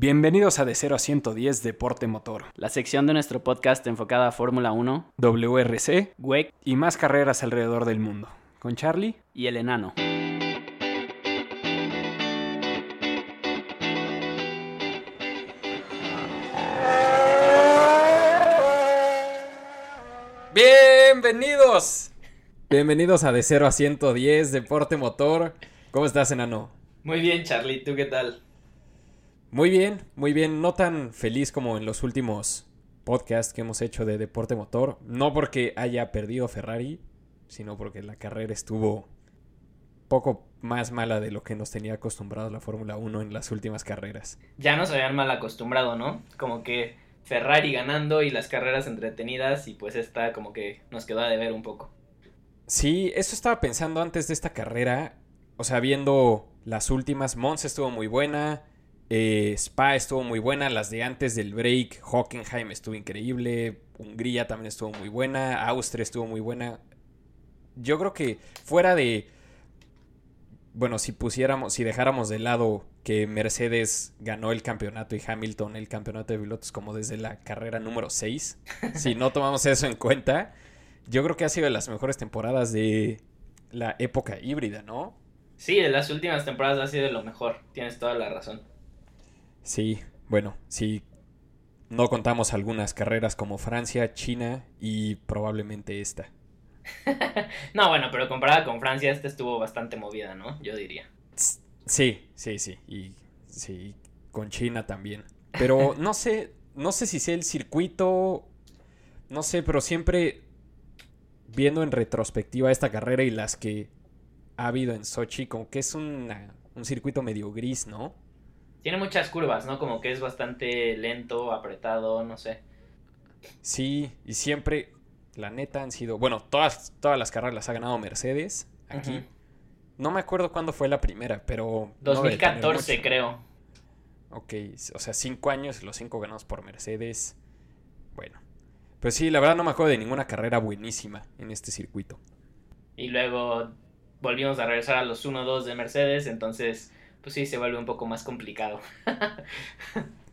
Bienvenidos a De 0 a 110 Deporte Motor, la sección de nuestro podcast enfocada a Fórmula 1, WRC, WEC y más carreras alrededor del mundo. Con Charlie y el enano. Bienvenidos. Bienvenidos a De 0 a 110 Deporte Motor. ¿Cómo estás, enano? Muy bien, Charlie. ¿Tú qué tal? Muy bien, muy bien. No tan feliz como en los últimos podcasts que hemos hecho de Deporte Motor. No porque haya perdido Ferrari, sino porque la carrera estuvo poco más mala de lo que nos tenía acostumbrado la Fórmula 1 en las últimas carreras. Ya nos habían mal acostumbrado, ¿no? Como que Ferrari ganando y las carreras entretenidas y pues esta como que nos quedó a deber un poco. Sí, eso estaba pensando antes de esta carrera. O sea, viendo las últimas, Mons estuvo muy buena, eh, Spa estuvo muy buena, las de antes del break, Hockenheim estuvo increíble, Hungría también estuvo muy buena, Austria estuvo muy buena. Yo creo que fuera de... Bueno, si pusiéramos, si dejáramos de lado que Mercedes ganó el campeonato y Hamilton el campeonato de pilotos como desde la carrera número 6, si no tomamos eso en cuenta, yo creo que ha sido de las mejores temporadas de la época híbrida, ¿no? Sí, de las últimas temporadas ha sido de lo mejor, tienes toda la razón. Sí, bueno, si no contamos algunas carreras como Francia, China y probablemente esta. no, bueno, pero comparada con Francia, esta estuvo bastante movida, ¿no? Yo diría. Sí, sí, sí. Y sí, con China también. Pero no sé, no sé si sea el circuito. No sé, pero siempre viendo en retrospectiva esta carrera y las que ha habido en Sochi, como que es un circuito medio gris, ¿no? Tiene muchas curvas, ¿no? Como que es bastante lento, apretado, no sé. Sí, y siempre, la neta, han sido. Bueno, todas, todas las carreras las ha ganado Mercedes aquí. No me acuerdo cuándo fue la primera, pero. 2014, creo. Ok, o sea, cinco años, los cinco ganados por Mercedes. Bueno. Pues sí, la verdad no me acuerdo de ninguna carrera buenísima en este circuito. Y luego volvimos a regresar a los 1-2 de Mercedes, entonces, pues sí, se vuelve un poco más complicado.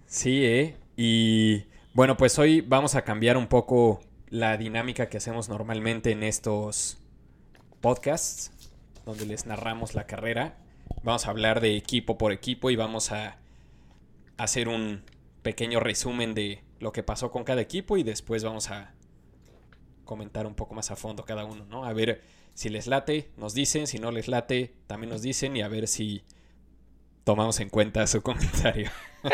sí, ¿eh? Y bueno, pues hoy vamos a cambiar un poco la dinámica que hacemos normalmente en estos podcasts donde les narramos la carrera. Vamos a hablar de equipo por equipo y vamos a hacer un pequeño resumen de lo que pasó con cada equipo y después vamos a comentar un poco más a fondo cada uno, ¿no? A ver si les late, nos dicen, si no les late, también nos dicen y a ver si tomamos en cuenta su comentario.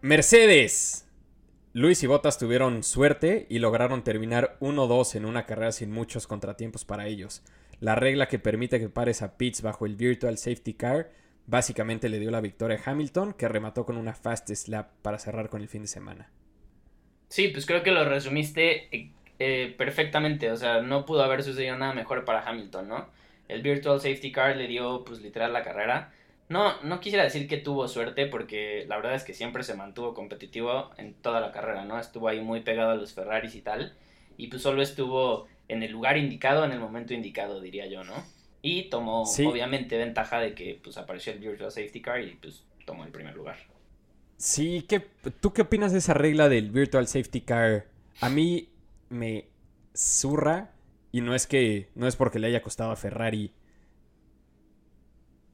Mercedes. Luis y Bottas tuvieron suerte y lograron terminar 1-2 en una carrera sin muchos contratiempos para ellos. La regla que permite que pares a Pitts bajo el Virtual Safety Car básicamente le dio la victoria a Hamilton, que remató con una fast slap para cerrar con el fin de semana. Sí, pues creo que lo resumiste eh, eh, perfectamente, o sea, no pudo haber sucedido nada mejor para Hamilton, ¿no? El Virtual Safety Car le dio pues literal la carrera no, no quisiera decir que tuvo suerte porque la verdad es que siempre se mantuvo competitivo en toda la carrera, ¿no? Estuvo ahí muy pegado a los Ferraris y tal. Y pues solo estuvo en el lugar indicado, en el momento indicado, diría yo, ¿no? Y tomó obviamente ventaja de que pues apareció el Virtual Safety Car y pues tomó el primer lugar. Sí, ¿qué, ¿tú qué opinas de esa regla del Virtual Safety Car? A mí me zurra y no es que no es porque le haya costado a Ferrari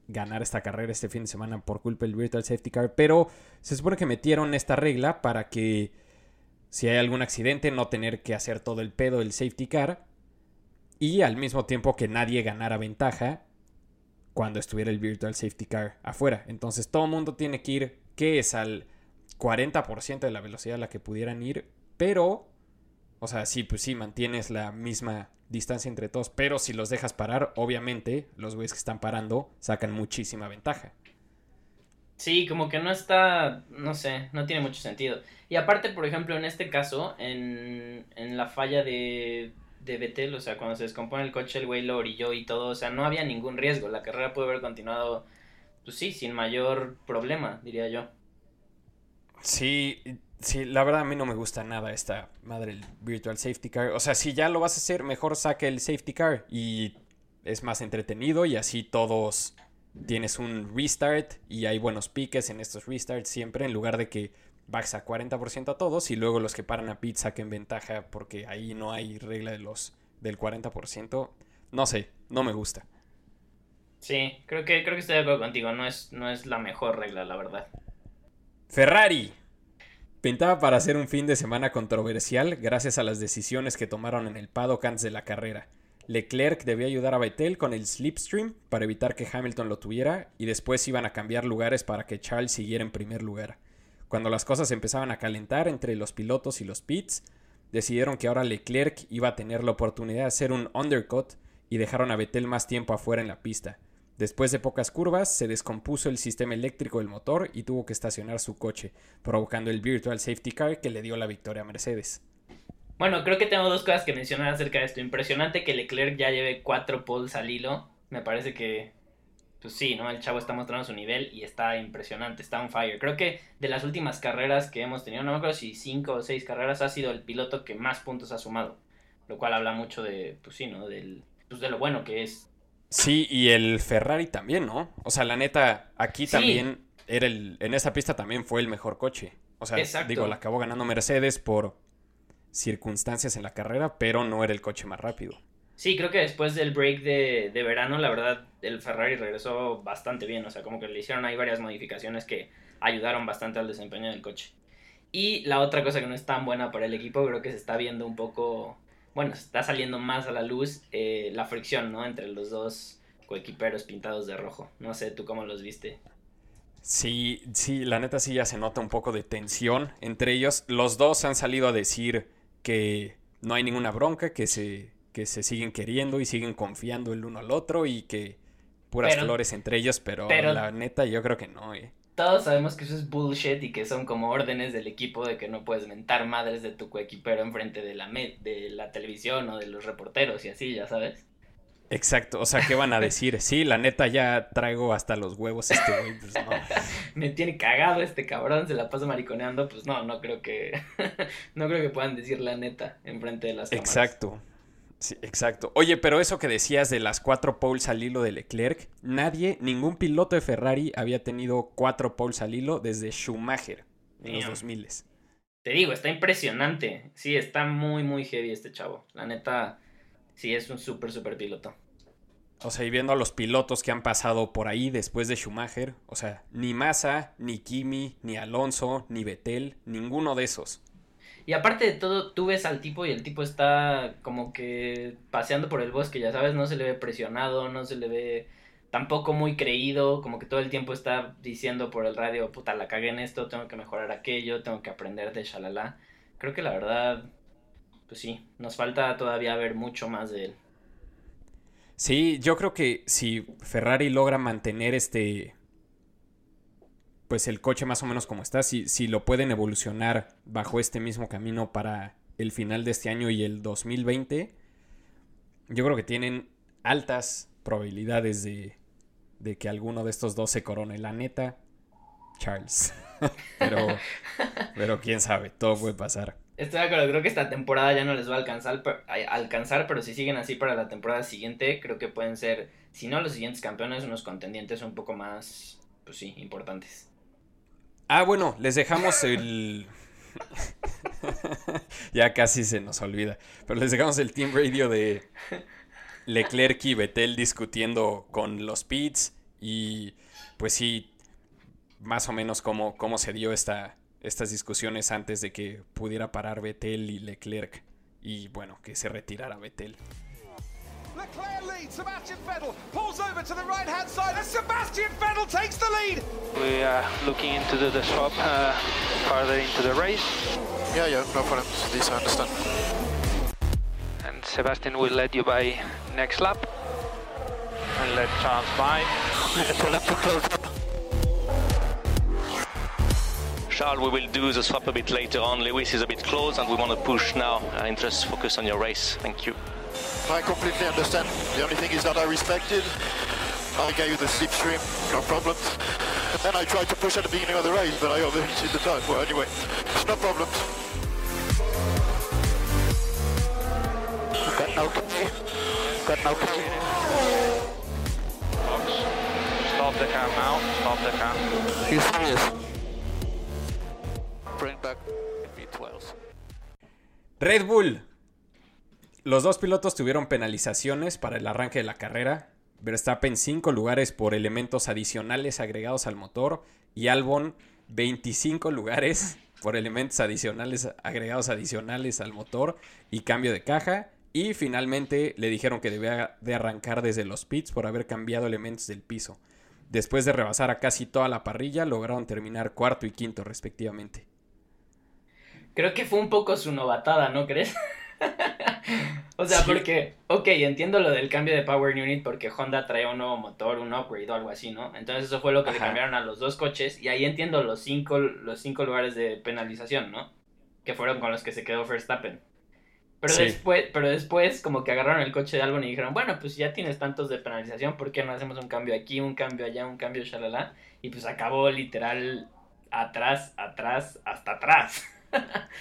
ganar esta carrera este fin de semana por culpa del Virtual Safety Car, pero se supone que metieron esta regla para que si hay algún accidente no tener que hacer todo el pedo del safety car y al mismo tiempo que nadie ganara ventaja cuando estuviera el Virtual Safety Car afuera. Entonces todo el mundo tiene que ir, que es al 40% de la velocidad a la que pudieran ir, pero, o sea, sí, pues sí, mantienes la misma distancia entre todos, pero si los dejas parar, obviamente los güeyes que están parando sacan muchísima ventaja. Sí, como que no está, no sé, no tiene mucho sentido. Y aparte, por ejemplo, en este caso, en, en la falla de, de Betel, o sea, cuando se descompone el coche, el güey lo orilló y todo, o sea, no había ningún riesgo. La carrera pudo haber continuado, pues sí, sin mayor problema, diría yo. Sí, sí, la verdad a mí no me gusta nada esta madre el Virtual Safety Car. O sea, si ya lo vas a hacer, mejor saque el Safety Car y es más entretenido y así todos tienes un restart y hay buenos piques en estos restarts siempre en lugar de que bajes a 40% a todos y luego los que paran a pit saquen ventaja porque ahí no hay regla de los del 40%. No sé, no me gusta. Sí, creo que, creo que estoy de acuerdo contigo. No es, no es la mejor regla, la verdad. Ferrari. Pintaba para hacer un fin de semana controversial gracias a las decisiones que tomaron en el paddock antes de la carrera. Leclerc debía ayudar a Vettel con el slipstream para evitar que Hamilton lo tuviera y después iban a cambiar lugares para que Charles siguiera en primer lugar. Cuando las cosas empezaban a calentar entre los pilotos y los pits, decidieron que ahora Leclerc iba a tener la oportunidad de hacer un undercut y dejaron a Vettel más tiempo afuera en la pista. Después de pocas curvas, se descompuso el sistema eléctrico del motor y tuvo que estacionar su coche, provocando el Virtual Safety Car que le dio la victoria a Mercedes. Bueno, creo que tengo dos cosas que mencionar acerca de esto. Impresionante que Leclerc ya lleve cuatro poles al hilo. Me parece que, pues sí, ¿no? El chavo está mostrando su nivel y está impresionante, está on fire. Creo que de las últimas carreras que hemos tenido, no me si cinco o seis carreras, ha sido el piloto que más puntos ha sumado. Lo cual habla mucho de, pues sí, ¿no? Del, pues de lo bueno que es. Sí, y el Ferrari también, ¿no? O sea, la neta, aquí también era el, en esa pista también fue el mejor coche. O sea, digo, la acabó ganando Mercedes por circunstancias en la carrera, pero no era el coche más rápido. Sí, creo que después del break de, de, verano, la verdad, el Ferrari regresó bastante bien. O sea, como que le hicieron ahí varias modificaciones que ayudaron bastante al desempeño del coche. Y la otra cosa que no es tan buena para el equipo, creo que se está viendo un poco, bueno, está saliendo más a la luz eh, la fricción, ¿no? Entre los dos coequiperos pintados de rojo. No sé, ¿tú cómo los viste? Sí, sí, la neta sí ya se nota un poco de tensión entre ellos. Los dos han salido a decir que no hay ninguna bronca, que se, que se siguen queriendo y siguen confiando el uno al otro y que puras flores entre ellos, pero, la neta yo creo que no, eh. Todos sabemos que eso es bullshit y que son como órdenes del equipo de que no puedes mentar madres de tu coequipero enfrente de la, de la televisión o de los reporteros y así, ya sabes. Exacto, o sea, ¿qué van a decir? Sí, la neta ya traigo hasta los huevos este güey, pues no. Me tiene cagado este cabrón, se la pasa mariconeando, pues no, no creo que no creo que puedan decir la neta enfrente de las cámaras. Exacto. Sí, exacto. Oye, pero eso que decías de las cuatro poles al hilo de Leclerc, nadie, ningún piloto de Ferrari había tenido cuatro poles al hilo desde Schumacher en los 2000. Te digo, está impresionante. Sí, está muy, muy heavy este chavo. La neta, Sí, es un súper, súper piloto. O sea, y viendo a los pilotos que han pasado por ahí después de Schumacher, o sea, ni Massa, ni Kimi, ni Alonso, ni Vettel, ninguno de esos. Y aparte de todo, tú ves al tipo y el tipo está como que paseando por el bosque, ya sabes, no se le ve presionado, no se le ve tampoco muy creído, como que todo el tiempo está diciendo por el radio, puta, la cagué en esto, tengo que mejorar aquello, tengo que aprender de shalala. Creo que la verdad pues sí, nos falta todavía ver mucho más de él. Sí, yo creo que si Ferrari logra mantener este, pues el coche más o menos como está, si, si lo pueden evolucionar bajo este mismo camino para el final de este año y el 2020, yo creo que tienen altas probabilidades de, de que alguno de estos dos se corone. La neta, Charles. pero, pero quién sabe, todo puede pasar. Estoy de acuerdo, creo que esta temporada ya no les va a alcanzar, alcanzar, pero si siguen así para la temporada siguiente, creo que pueden ser, si no los siguientes campeones, unos contendientes un poco más, pues sí, importantes. Ah, bueno, les dejamos el... ya casi se nos olvida, pero les dejamos el Team Radio de Leclerc y Vettel discutiendo con los pits y pues sí, más o menos cómo, cómo se dio esta estas discusiones antes de que pudiera parar Vettel y Leclerc y bueno, que se retirara Vettel. Leclerc leads, Sebastian Vettel pulls over to the right hand side and Sebastian Vettel takes the lead. We are looking into the, the swap uh, farther into the race. Yeah, yeah, no problem. This I understand. And Sebastian will lead you by next lap. And let Charles by. so lap to close up. Charles, we will do the swap a bit later on. Lewis is a bit close and we want to push now and just focus on your race. Thank you. I completely understand. The only thing is that I respected. I gave you the slipstream, no problems. And then I tried to push at the beginning of the race, but I overheated the time. Well, anyway, it's no problems. Got no okay. Got no okay. Box. Stop the cam now. Stop the cam. You serious? Bring back V12. Red Bull. Los dos pilotos tuvieron penalizaciones para el arranque de la carrera. Verstappen 5 lugares por elementos adicionales agregados al motor y Albon 25 lugares por elementos adicionales agregados adicionales al motor y cambio de caja. Y finalmente le dijeron que debía de arrancar desde los pits por haber cambiado elementos del piso. Después de rebasar a casi toda la parrilla, lograron terminar cuarto y quinto respectivamente. Creo que fue un poco su novatada, ¿no crees? o sea, Sí. porque, ok, entiendo lo del cambio de Power Unit porque Honda trae un nuevo motor, un upgrade o algo así, ¿no? Entonces eso fue lo que le cambiaron a los dos coches y ahí entiendo los cinco, los cinco lugares de penalización, ¿no? Que fueron con los que se quedó Verstappen. Pero Sí. después, pero después como que agarraron el coche de Albon y dijeron, bueno, pues ya tienes tantos de penalización, ¿por qué no hacemos un cambio aquí, un cambio allá, un cambio shalala? Y pues acabó literal atrás, atrás, hasta atrás.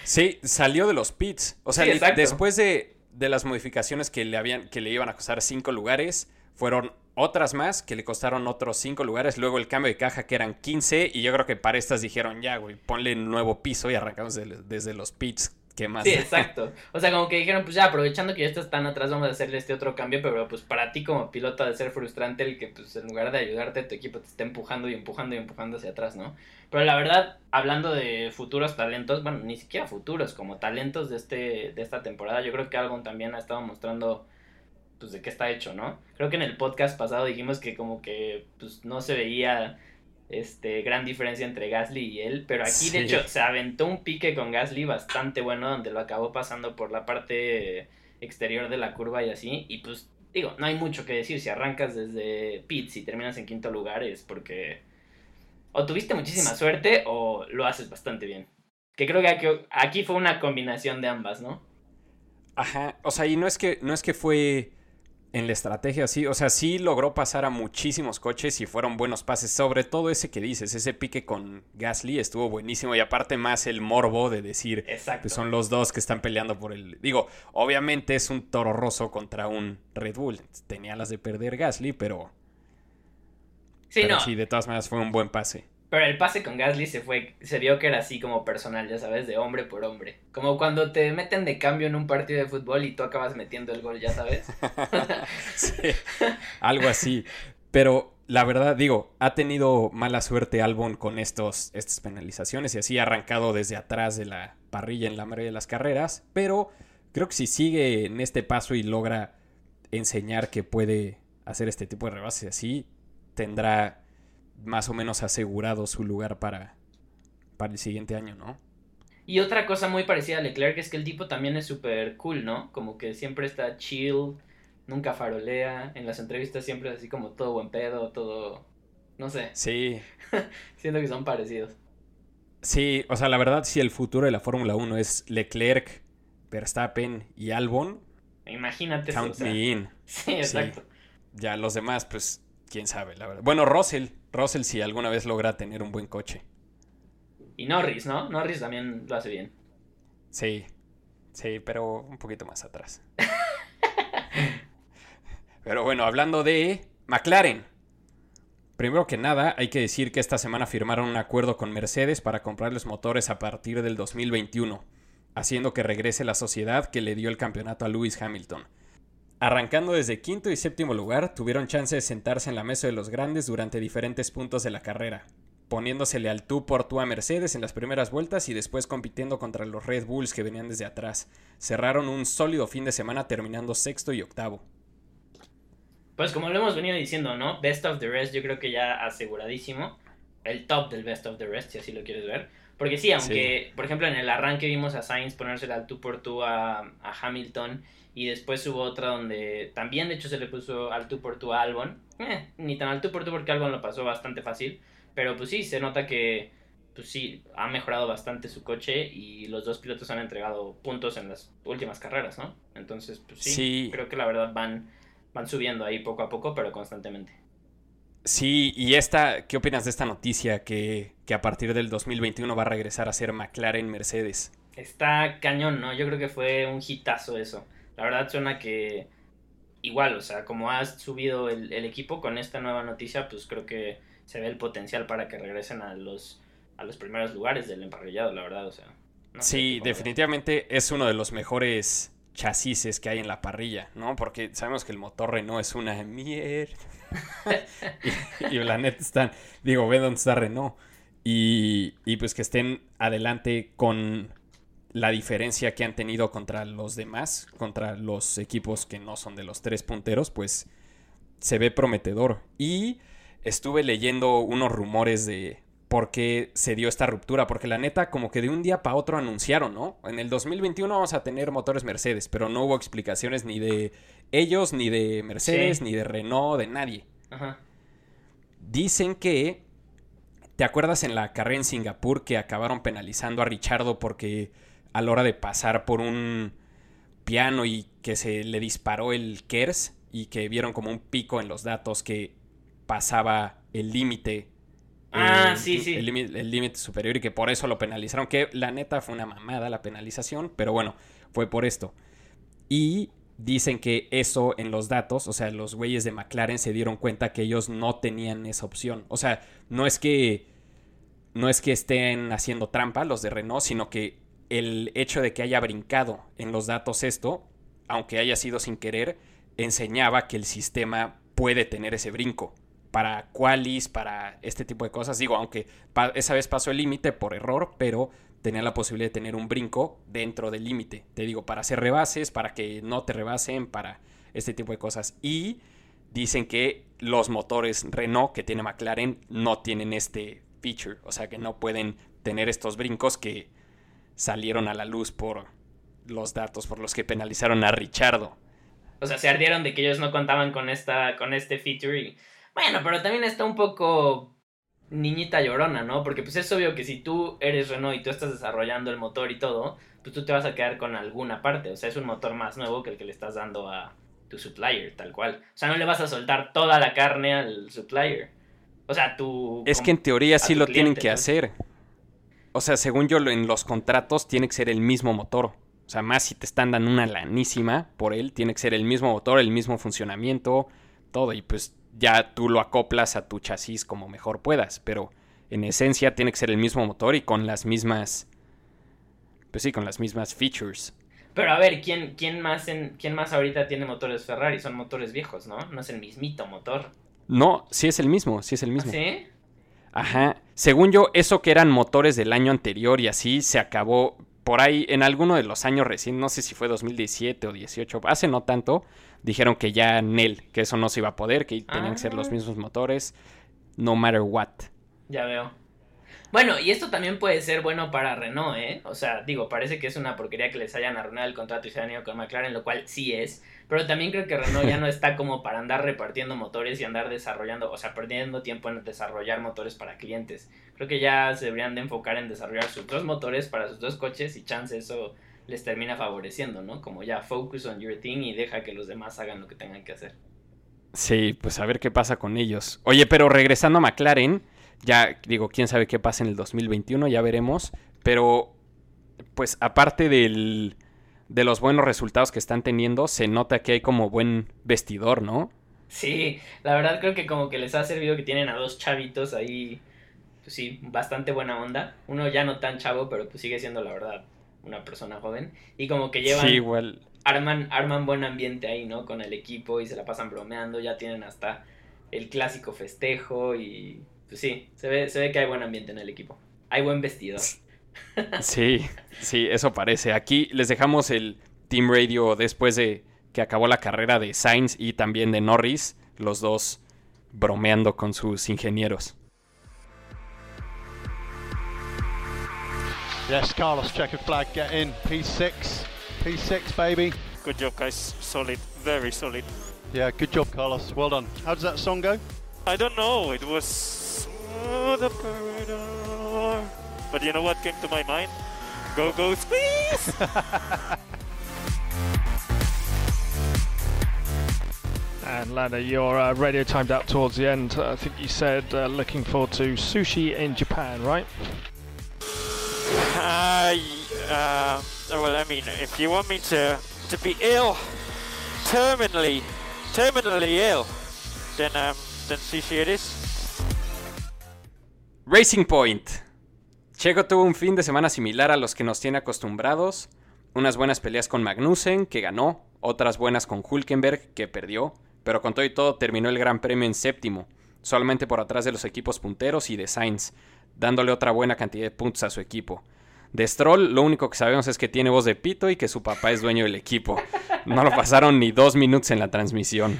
Sí, salió de los pits. O sea, Sí, después de, de las modificaciones que le habían, que le iban a costar cinco lugares, fueron otras más que le costaron otros cinco lugares. Luego el cambio de caja que eran 15. Y yo creo que para estas dijeron, ya, güey, ponle nuevo piso y arrancamos de- desde los pits. ¿Qué más? Sí, exacto. O sea, como que dijeron, pues ya, aprovechando que ya estás tan atrás, vamos a hacerle este otro cambio, pero pues para ti como piloto de ser frustrante el que pues en lugar de ayudarte, tu equipo te esté empujando y empujando y empujando hacia atrás, ¿no? Pero la verdad, hablando de futuros talentos, bueno, ni siquiera futuros, como talentos de este de esta temporada, yo creo que Albon también ha estado mostrando pues de qué está hecho, ¿no? Creo que en el podcast pasado dijimos que como que pues no se veía este gran diferencia entre Gasly y él, pero aquí Sí. de hecho se aventó un pique con Gasly bastante bueno donde lo acabó pasando por la parte exterior de la curva y así, y pues digo, no hay mucho que decir si arrancas desde pits y terminas en quinto lugar es porque o tuviste muchísima suerte o lo haces bastante bien. Que creo que aquí, aquí fue una combinación de ambas, ¿no? Ajá. O sea, y no es que, no es que fue en la estrategia así. O sea, sí logró pasar a muchísimos coches y fueron buenos pases. Sobre todo ese que dices, ese pique con Gasly estuvo buenísimo. Y aparte más el morbo de decir, Exacto. pues son los dos que están peleando por el... Digo, obviamente es un toro rosso contra un Red Bull. Tenía las de perder Gasly, pero... sí, pero no. sí, de todas maneras fue un buen pase. Pero el pase con Gasly se fue, se vio que era así como personal, ya sabes, de hombre por hombre. Como cuando te meten de cambio en un partido de fútbol y tú acabas metiendo el gol, ya sabes. Algo así. Pero la verdad, digo, ha tenido mala suerte Albon con estos, estas penalizaciones y así ha arrancado desde atrás de la parrilla en la mayoría de las carreras. Pero creo que si sigue en este paso y logra enseñar que puede hacer este tipo de rebases así, tendrá más o menos asegurado su lugar para, para el siguiente año, ¿no? Y otra cosa muy parecida a Leclerc es que el tipo también es súper cool, ¿no? Como que siempre está chill, nunca farolea, en las entrevistas siempre es así como todo buen pedo, todo... No sé, Sí, siento que son parecidos. sí, o sea, la verdad, si el futuro de la Fórmula 1 es Leclerc, Verstappen y Albon, Imagínate eso. o count sea. me in. Sí, exacto. Ya los demás, pues, quién sabe, la verdad. Bueno, Russell, Russell si alguna vez logra tener un buen coche. Y Norris, ¿no? Norris también lo hace bien. Sí, sí, pero un poquito más atrás. pero bueno, hablando de McLaren. Primero que nada, hay que decir que esta semana firmaron un acuerdo con Mercedes para comprarles motores a partir del 2021, haciendo que regrese la sociedad que le dio el campeonato a Lewis Hamilton. Arrancando desde quinto y séptimo lugar, tuvieron chance de sentarse en la mesa de los grandes durante diferentes puntos de la carrera, poniéndosele al tú por tú a Mercedes en las primeras vueltas y después compitiendo contra los Red Bulls que venían desde atrás. Cerraron un sólido fin de semana terminando sexto y octavo. Pues como lo hemos venido diciendo, ¿no? Best of the rest, yo creo que ya aseguradísimo. El top del best of the rest, si así lo quieres ver. Porque sí, aunque, por ejemplo, en el arranque vimos a Sainz ponérsela al tú por tú a, a Hamilton. Y después hubo otra donde también, de hecho, se le puso al tú por tú a Albon. Eh, ni tan al tú por tú porque Albon lo pasó bastante fácil. Pero pues sí, se nota que, pues sí, ha mejorado bastante su coche. Y los dos pilotos han entregado puntos en las últimas carreras, ¿no? Entonces, pues sí, Sí. creo que la verdad van van subiendo ahí poco a poco, pero constantemente. Sí, y esta, ¿qué opinas de esta noticia que, que a partir del 2021 va a regresar a ser McLaren Mercedes? Está cañón, ¿no? Yo creo que fue un hitazo eso. La verdad suena que igual, o sea, como has subido el, el, equipo con esta nueva noticia, pues creo que se ve el potencial para que regresen a los, a los primeros lugares del emparrillado, la verdad, o sea. No sí, definitivamente es uno de los mejores chasis que hay en la parrilla, ¿no? Porque sabemos que el motor Renault es una mierda. y, y, la neta están, digo, ve dónde está Renault. Y, y pues que estén adelante con la diferencia que han tenido contra los demás, contra los equipos que no son de los tres punteros, pues se ve prometedor. Y estuve leyendo unos rumores de por qué se dio esta ruptura, porque la neta como que de un día para otro anunciaron, ¿no? En el 2021 vamos a tener motores Mercedes, pero no hubo explicaciones ni de ellos, ni de Mercedes, sí. ni de Renault, de nadie. Ajá. Dicen que, ¿te acuerdas en la carrera en Singapur que acabaron penalizando a Richardo porque a la hora de pasar por un piano y que se le disparó el KERS y que vieron como un pico en los datos que pasaba el límite. Ah, eh, sí, sí. El límite superior y que por eso lo penalizaron. Que la neta fue una mamada la penalización, pero bueno, fue por esto. Y dicen que eso en los datos, o sea, los güeyes de McLaren se dieron cuenta que ellos no tenían esa opción. O sea, no es que no es que estén haciendo trampa los de Renault, sino que el hecho de que haya brincado en los datos esto, aunque haya sido sin querer, enseñaba que el sistema puede tener ese brinco para qualis, para este tipo de cosas. Digo, aunque esa vez pasó el límite por error, pero tenía la posibilidad de tener un brinco dentro del límite. Te digo, para hacer rebases, para que no te rebasen, para este tipo de cosas. Y dicen que los motores Renault que tiene McLaren no tienen este feature, o sea que no pueden tener estos brincos que salieron a la luz por los datos por los que penalizaron a Richardo. O sea, se ardieron de que ellos no contaban con esta con este feature y bueno, pero también está un poco niñita llorona, ¿no? Porque pues es obvio que si tú eres Renault y tú estás desarrollando el motor y todo, pues tú te vas a quedar con alguna parte, o sea, es un motor más nuevo que el que le estás dando a tu supplier, tal cual. O sea, no le vas a soltar toda la carne al supplier. O sea, tú Es que en teoría sí lo cliente, tienen que ¿no? hacer. O sea, según yo en los contratos tiene que ser el mismo motor. O sea, más si te están dando una lanísima por él, tiene que ser el mismo motor, el mismo funcionamiento, todo. Y pues ya tú lo acoplas a tu chasis como mejor puedas. Pero en esencia tiene que ser el mismo motor y con las mismas. Pues sí, con las mismas features. Pero a ver, ¿quién, quién, más en, ¿quién más ahorita tiene motores Ferrari? Son motores viejos, ¿no? No es el mismito motor. No, sí es el mismo, sí es el mismo. ¿Sí? Ajá. Según yo, eso que eran motores del año anterior y así se acabó por ahí en alguno de los años recién, no sé si fue 2017 o 18, hace no tanto, dijeron que ya Nel, que eso no se iba a poder, que tenían Ah. que ser los mismos motores, no matter what. Ya veo. Bueno, y esto también puede ser bueno para Renault, ¿eh? O sea, digo, parece que es una porquería que les hayan arruinado el contrato y se hayan ido con McLaren, lo cual sí es. Pero también creo que Renault ya no está como para andar repartiendo motores y andar desarrollando, o sea, perdiendo tiempo en desarrollar motores para clientes. Creo que ya se deberían de enfocar en desarrollar sus dos motores para sus dos coches y chance eso les termina favoreciendo, ¿no? Como ya focus on your thing y deja que los demás hagan lo que tengan que hacer. Sí, pues a ver qué pasa con ellos. Oye, pero regresando a McLaren, ya digo, quién sabe qué pasa en el 2021, ya veremos. Pero, pues aparte del, de los buenos resultados que están teniendo, se nota que hay como buen vestidor, ¿no? Sí, la verdad creo que como que les ha servido que tienen a dos chavitos ahí, pues sí, bastante buena onda. Uno ya no tan chavo, pero pues sigue siendo la verdad una persona joven. Y como que llevan... Sí, igual. Arman, arman buen ambiente ahí, ¿no? Con el equipo y se la pasan bromeando, ya tienen hasta el clásico festejo y sí, se ve, se ve que hay buen ambiente en el equipo. Hay buen vestido. Sí, sí, eso parece. Aquí les dejamos el Team Radio después de que acabó la carrera de Sainz y también de Norris, los dos bromeando con sus ingenieros. Yes, Carlos, checkered flag, get in. P6, P6, baby. Good job, guys. Solid, very solid. Yeah, good job, Carlos. Well done. How does that song go? I don't know. It was oh, the corridor. But you know what came to my mind? Go, go, squeeze! And Lana, your uh, radio timed out towards the end. I think you said uh, looking forward to sushi in Japan, right? Uh, uh, well, I mean, if you want me to to be ill, terminally, terminally ill, then um, then sushi it is. Racing Point. Checo tuvo un fin de semana similar a los que nos tiene acostumbrados. Unas buenas peleas con Magnussen, que ganó, otras buenas con Hulkenberg, que perdió, pero con todo y todo terminó el Gran Premio en séptimo, solamente por atrás de los equipos punteros y de Sainz, dándole otra buena cantidad de puntos a su equipo. De Stroll, lo único que sabemos es que tiene voz de pito y que su papá es dueño del equipo. No lo pasaron ni dos minutos en la transmisión.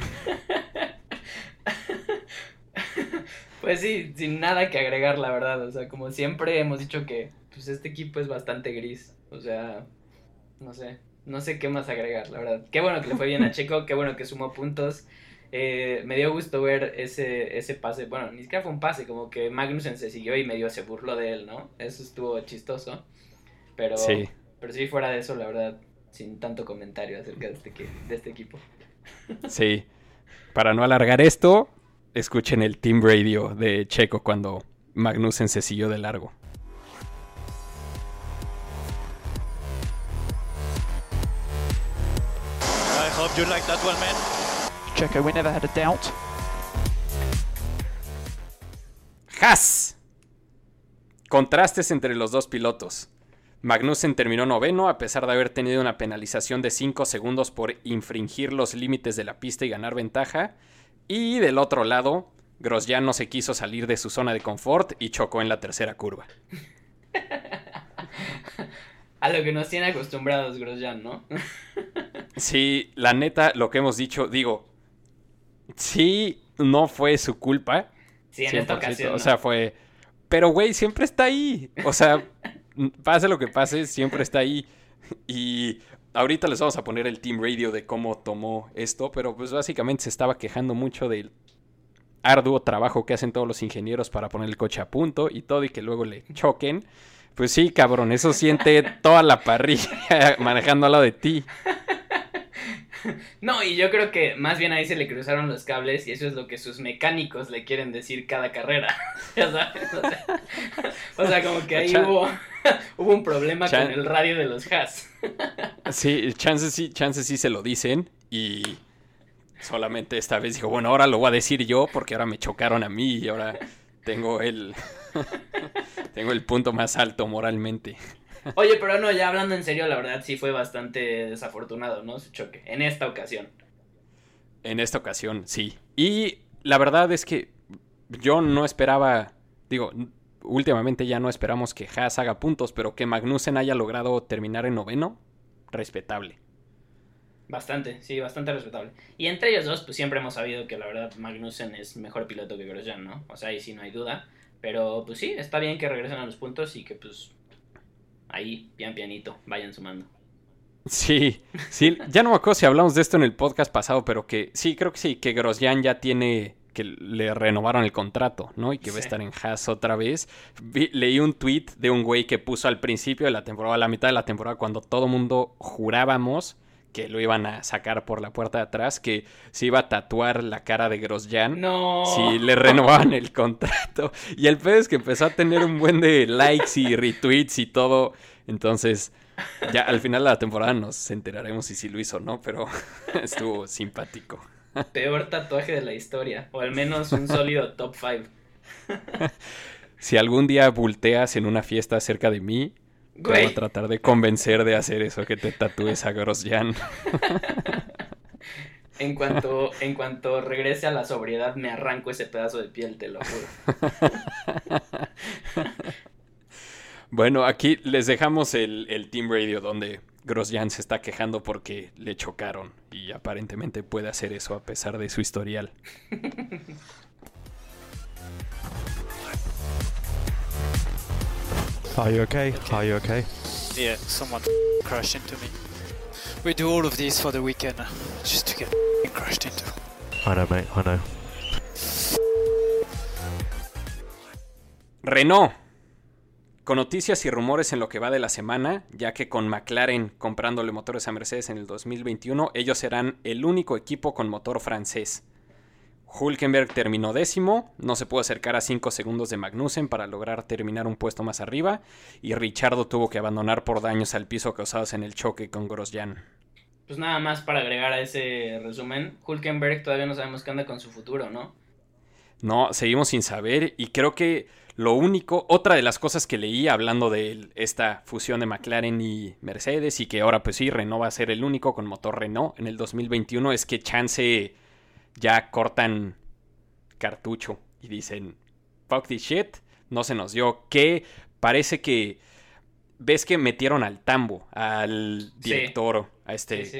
Pues sí, sin nada que agregar, la verdad. O sea, como siempre hemos dicho que pues este equipo es bastante gris. O sea, no sé. No sé qué más agregar, la verdad. Qué bueno que le fue bien a Checo, qué bueno que sumó puntos. Eh, me dio gusto ver ese, ese pase. Bueno, ni siquiera fue un pase, como que Magnussen se siguió y medio se burló de él, ¿no? Eso estuvo chistoso. Pero Sí. pero sí, fuera de eso, la verdad, sin tanto comentario acerca de este, de este equipo. Sí. Para no alargar esto, escuchen el Team Radio de Checo cuando Magnussen se siguió de largo. I hope you like that one, man. Checo, we never had a doubt. Haas. Contrastes entre los dos pilotos. Magnussen terminó noveno a pesar de haber tenido una penalización de 5 segundos por infringir los límites de la pista y ganar ventaja. Y del otro lado, Grosjean no se quiso salir de su zona de confort y chocó en la tercera curva. A lo que nos tiene acostumbrados Grosjean, ¿no? Sí, la neta, lo que hemos dicho, digo, sí, no fue su culpa. Sí, en esta 100%, ocasión. O sea, fue. Pero, güey, siempre está ahí. O sea, pase lo que pase, siempre está ahí. Y ahorita les vamos a poner el Team Radio de cómo tomó esto. Pero, pues básicamente se estaba quejando mucho del arduo trabajo que hacen todos los ingenieros para poner el coche a punto y todo, y que luego le choquen. Pues sí, cabrón, eso siente toda la parrilla manejando al lado de ti. No, y yo creo que más bien ahí se le cruzaron los cables y eso es lo que sus mecánicos le quieren decir cada carrera. ya sabes. O sea, o sea, como que ahí hubo, hubo un problema Chan- con el radio de los Haas. Sí, chances sí, chances sí se lo dicen y solamente esta vez dijo, bueno, ahora lo voy a decir yo porque ahora me chocaron a mí y ahora tengo el tengo el punto más alto moralmente. Oye, pero no, ya hablando en serio, la verdad sí fue bastante desafortunado, ¿no? Su choque, en esta ocasión. En esta ocasión, sí. Y la verdad es que yo no esperaba, digo, últimamente ya no esperamos que Haas haga puntos, pero que Magnussen haya logrado terminar en noveno, respetable. Bastante, sí, bastante respetable. Y entre ellos dos, pues siempre hemos sabido que la verdad Magnussen es mejor piloto que Grosjean, ¿no? O sea, ahí sí no hay duda. Pero pues sí, está bien que regresen a los puntos y que pues ahí, pian pianito, vayan sumando. Sí, sí, ya no me acuerdo si hablamos de esto en el podcast pasado, pero que sí, creo que sí, que Grosjean ya tiene, que le renovaron el contrato, ¿no? Y que va a estar en Haas otra vez. Vi- leí un tweet de un güey que puso al principio de la temporada, a la mitad de la temporada, cuando todo mundo jurábamos que lo iban a sacar por la puerta de atrás, que se iba a tatuar la cara de Grosjean. No. Si le renovaban el contrato. Y el pedo es que empezó a tener un buen de likes y retweets y todo. Entonces, ya al final de la temporada nos enteraremos si sí lo hizo o no, pero estuvo simpático. Peor tatuaje de la historia. O al menos un sólido top 5. Si algún día volteas en una fiesta cerca de mí, te voy Güey. a tratar de convencer de hacer eso, que te tatúes a Grosjean. En cuanto, en cuanto regrese a la sobriedad, me arranco ese pedazo de piel, te lo juro. Bueno, aquí les dejamos el, el Team Radio donde Grosjean se está quejando porque le chocaron y aparentemente puede hacer eso a pesar de su historial. Are you okay? Are you okay? Yeah, someone crashed into me. We do all of these for the weekend, uh, just to get crashed into. I know, mate. I know. Renault. Con noticias y rumores en lo que va de la semana, ya que con McLaren comprándole motores a Mercedes en el 2021, ellos serán el único equipo con motor francés. Hulkenberg terminó décimo, no se pudo acercar a 5 segundos de Magnussen para lograr terminar un puesto más arriba, y Richardo tuvo que abandonar por daños al piso causados en el choque con Grosjean. Pues nada más para agregar a ese resumen, Hulkenberg todavía no sabemos qué anda con su futuro, ¿no? No, seguimos sin saber y creo que lo único, otra de las cosas que leí hablando de esta fusión de McLaren y Mercedes y que ahora pues sí, Renault va a ser el único con motor Renault en el 2021 es que chance ya cortan cartucho y dicen, fuck this shit, no se nos dio, que parece que ves que metieron al tambo, al director, a este sí,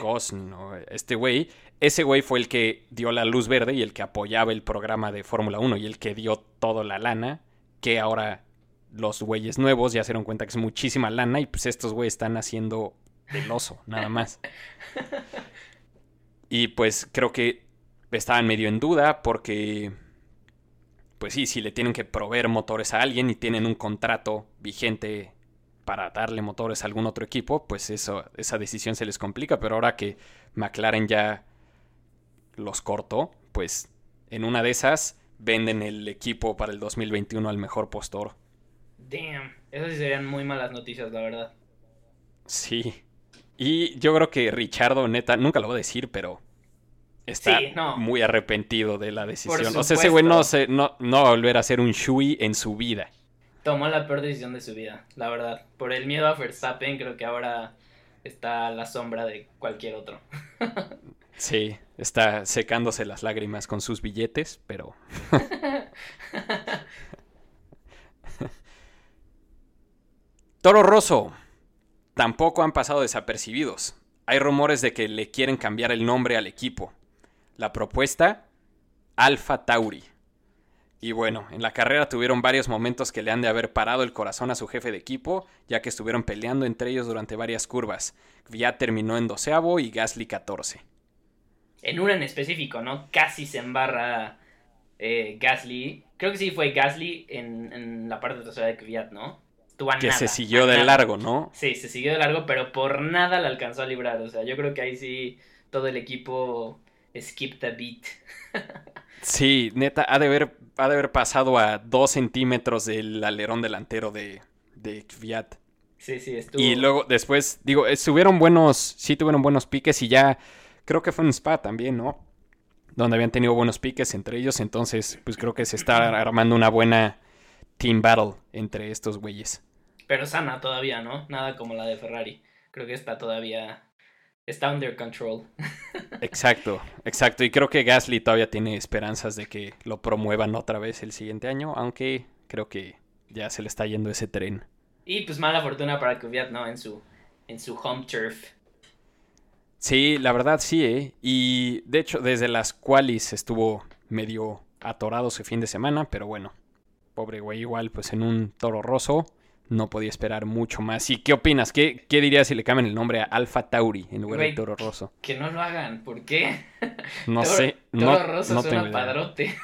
este güey. Ese güey fue el que dio la luz verde y el que apoyaba el programa de Fórmula 1 y el que dio toda la lana, que ahora los güeyes nuevos ya se dieron cuenta que es muchísima lana y pues estos güeyes están haciendo del oso, nada más. Y pues creo que estaban medio en duda porque, pues sí, si le tienen que proveer motores a alguien y tienen un contrato vigente para darle motores a algún otro equipo, pues eso, esa decisión se les complica. Pero ahora que McLaren ya los cortó, pues en una de esas venden el equipo para el 2021 al mejor postor. Damn, esas sí serían muy malas noticias, la verdad. Sí. Y yo creo que Richardo, neta, nunca lo voy a decir, pero está Sí, no. muy arrepentido de la decisión. O sea, ese güey no, se, no, no va a volver a ser un Shui en su vida. Tomó la peor decisión de su vida, la verdad. Por el miedo a Verstappen, creo que ahora está a la sombra de cualquier otro. Sí, está secándose las lágrimas con sus billetes, pero... Toro Rosso. Tampoco han pasado desapercibidos. Hay rumores de que le quieren cambiar el nombre al equipo. La propuesta, Alpha Tauri. Y bueno, en la carrera tuvieron varios momentos que le han de haber parado el corazón a su jefe de equipo, ya que estuvieron peleando entre ellos durante varias curvas. Ya terminó en doceavo y Gasly 14. En una en específico, ¿no? Casi se embarra eh, Gasly. Creo que sí fue Gasly en, en la parte trasera de Kvyat, ¿no? A Que nada, se siguió de nada. largo, ¿no? Sí, se siguió de largo, pero por nada la alcanzó a librar. O sea, yo creo que ahí sí todo el equipo skip the beat. Sí, neta, ha de haber, ha de haber pasado a dos centímetros del alerón delantero de, de Kvyat. Sí, sí, estuvo. Y luego después, digo, estuvieron buenos, sí tuvieron buenos piques y ya, creo que fue en Spa también, ¿no? Donde habían tenido buenos piques entre ellos, entonces pues creo que se está armando una buena team battle entre estos güeyes. Pero sana todavía, ¿no? Nada como la de Ferrari. Creo que está todavía. Está under control. Exacto, exacto. Y creo que Gasly todavía tiene esperanzas de que lo promuevan otra vez el siguiente año, aunque creo que ya se le está yendo ese tren. Y pues mala fortuna para Kvyat, ¿no? En su, en su home turf. Sí, la verdad sí, ¿eh? Y de hecho, desde las qualis estuvo medio atorado ese fin de semana, pero bueno, pobre güey, igual, pues en un toro roso no podía esperar mucho más. ¿Y qué opinas? ¿Qué, qué dirías si le cambian el nombre a Alpha Tauri en lugar de toro roso? Que no lo hagan, ¿por qué? No Toro- sé, Toro no, Rosso no suena padrote.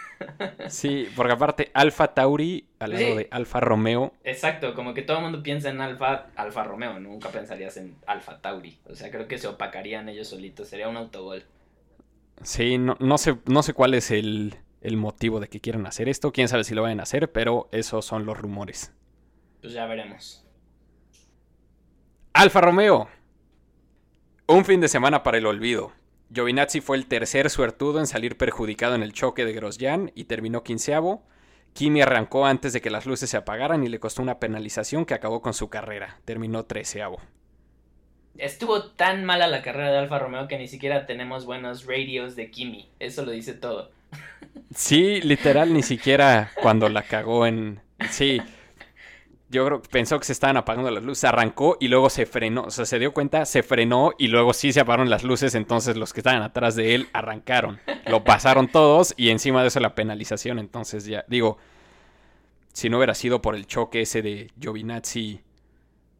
Sí, porque aparte, Alpha Tauri al lado Sí. de Alfa Romeo, Exacto, como que todo el mundo piensa en Alfa, Alfa Romeo, nunca pensarías en Alfa Tauri. O sea, creo que se opacarían ellos solitos, sería un autogol. sí, no, no, sé, no sé cuál es el, el motivo de que quieran hacer esto, quién sabe si lo vayan a hacer, pero esos son los rumores. Pues ya veremos. Alfa Romeo. Un fin de semana para el olvido. Giovinazzi fue el tercer suertudo en salir perjudicado en el choque de Grosjean y terminó quinceavo. Kimi arrancó antes de que las luces se apagaran y le costó una penalización que acabó con su carrera. Terminó treceavo. Estuvo tan mala la carrera de Alfa Romeo que ni siquiera tenemos buenos radios de Kimi. Eso lo dice todo. Sí, literal, ni siquiera cuando la cagó en... Sí, yo creo que pensó que se estaban apagando las luces, arrancó y luego se frenó, o sea, se dio cuenta, se frenó y luego sí se apagaron las luces, entonces los que estaban atrás de él arrancaron, lo pasaron todos y encima de eso la penalización, entonces ya, digo, si no hubiera sido por el choque ese de Giovinazzi,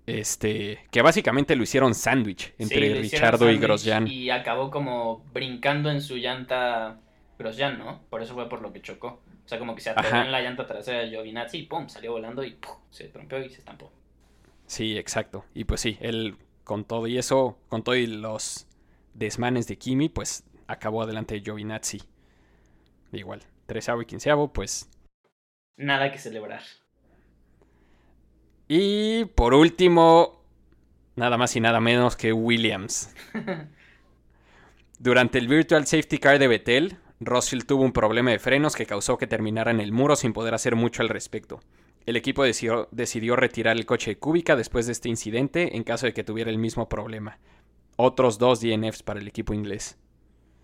este, que básicamente lo hicieron sándwich Sí, entre hicieron Richardo y Grosjean. Y acabó como brincando en su llanta Grosjean, ¿no? Por eso fue por lo que chocó. O sea, como que se atoró en la llanta trasera de Giovinazzi y pum, salió volando y pum, se trompeó y se estampó. Sí, exacto. Y pues sí, él con todo y eso, con todo y los desmanes de Kimi, pues acabó adelante de Giovinazzi. igual, treceavo y quinceavo, pues. Nada que celebrar. Y por último, nada más y nada menos que Williams. Durante el Virtual Safety Car de Vettel, Russell tuvo un problema de frenos que causó que terminara en el muro sin poder hacer mucho al respecto. El equipo decidió, decidió retirar el coche de Kubica después de este incidente en caso de que tuviera el mismo problema. Otros dos DNFs para el equipo inglés.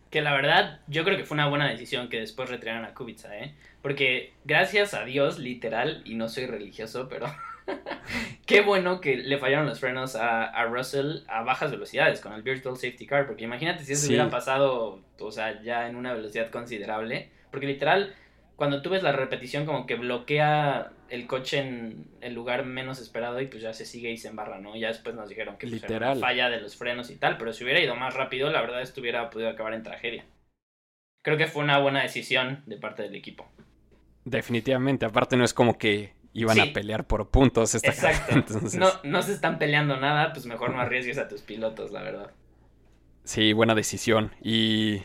Que la verdad, yo creo que fue una buena decisión que después retiraran a Kubica, ¿eh? Porque gracias a Dios, literal, y no soy religioso, pero qué bueno que le fallaron los frenos a, a, Russell a bajas velocidades con el Virtual Safety Car. Porque imagínate si eso Sí. hubiera pasado, o sea, ya en una velocidad considerable. Porque literal, cuando tú ves la repetición, como que bloquea el coche en el lugar menos esperado y pues ya se sigue y se embarra, ¿no? Ya después nos dijeron que pues, Literal. falla de los frenos y tal, pero si hubiera ido más rápido, la verdad esto hubiera podido acabar en tragedia. Creo que fue una buena decisión de parte del equipo. Definitivamente, aparte no es como que iban Sí. a pelear por puntos esta Exacto. entonces, No, no se están peleando nada, pues mejor no arriesgues a tus pilotos, la verdad. Sí, buena decisión. Y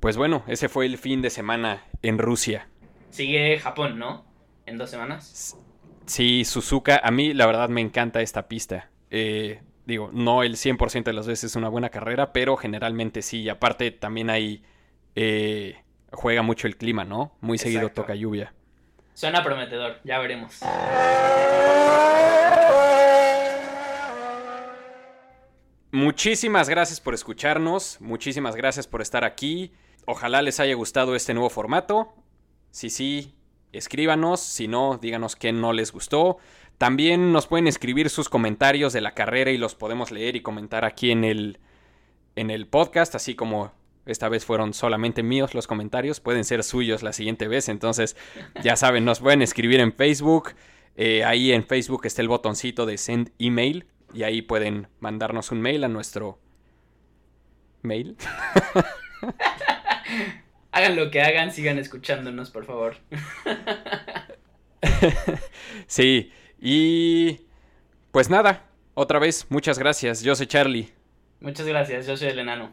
pues bueno, ese fue el fin de semana en Rusia. Sigue Japón, ¿no? En dos semanas. Sí, Suzuka, a mí la verdad me encanta esta pista. Eh, digo, no el 100% de las veces es una buena carrera, pero generalmente sí. Y aparte también hay... eh, juega mucho el clima, ¿no? Muy seguido toca lluvia. Suena prometedor, ya veremos. Muchísimas gracias por escucharnos, muchísimas gracias por estar aquí. Ojalá les haya gustado este nuevo formato. Si sí, escríbanos, si no, díganos qué no les gustó. También nos pueden escribir sus comentarios de la carrera y los podemos leer y comentar aquí en el, en el podcast, así como esta vez fueron solamente míos los comentarios, pueden ser suyos la siguiente vez, entonces ya saben, nos pueden escribir en Facebook, eh, ahí en Facebook está el botoncito de send email y ahí pueden mandarnos un mail a nuestro mail. Hagan lo que hagan, sigan escuchándonos, por favor. sí, y pues nada, otra vez, muchas gracias, yo soy Charlie. Muchas gracias, yo soy el enano.